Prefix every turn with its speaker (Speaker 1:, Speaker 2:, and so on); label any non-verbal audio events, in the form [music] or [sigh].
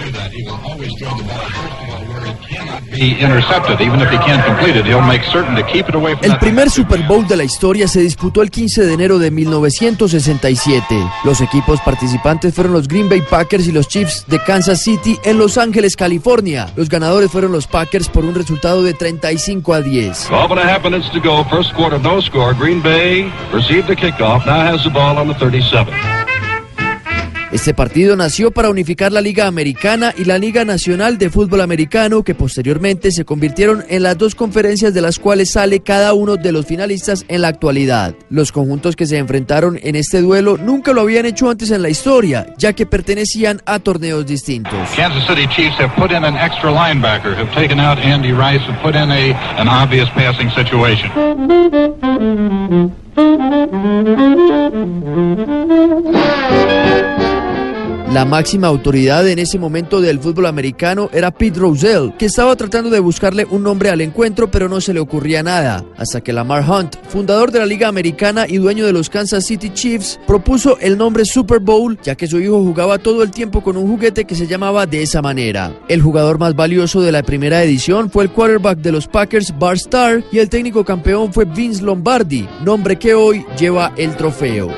Speaker 1: Do that. He will always throw the ball, first of all, where it cannot be intercepted. Even if he can't complete it, he'll make certain to keep it away from
Speaker 2: El primer Super Bowl de la historia se disputó el 15 de enero de 1967. Los equipos participantes fueron los Green Bay Packers y los Chiefs de Kansas City en Los Ángeles, California. Los ganadores fueron los Packers por un resultado de 35 a 10.
Speaker 1: 12 and a half minutes to go. First quarter, no score. Green Bay received the kickoff. Now has the ball on the 37.
Speaker 2: Este partido nació para unificar la Liga Americana y la Liga Nacional de Fútbol Americano, que posteriormente se convirtieron en las dos conferencias de las cuales sale cada uno de los finalistas en la actualidad. Los conjuntos que se enfrentaron en este duelo nunca lo habían hecho antes en la historia, ya que pertenecían a torneos distintos.
Speaker 1: Kansas City Chiefs have put in an extra linebacker, have taken out Andy Rice, have put in a an obvious passing situation. [laughs]
Speaker 2: La máxima autoridad en ese momento del fútbol americano era Pete Rozelle, que estaba tratando de buscarle un nombre al encuentro, pero no se le ocurría nada, hasta que Lamar Hunt, fundador de la Liga Americana y dueño de los Kansas City Chiefs, propuso el nombre Super Bowl, ya que su hijo jugaba todo el tiempo con un juguete que se llamaba de esa manera. El jugador más valioso de la primera edición fue el quarterback de los Packers, Bart Starr, y el técnico campeón fue Vince Lombardi, nombre que hoy lleva el trofeo.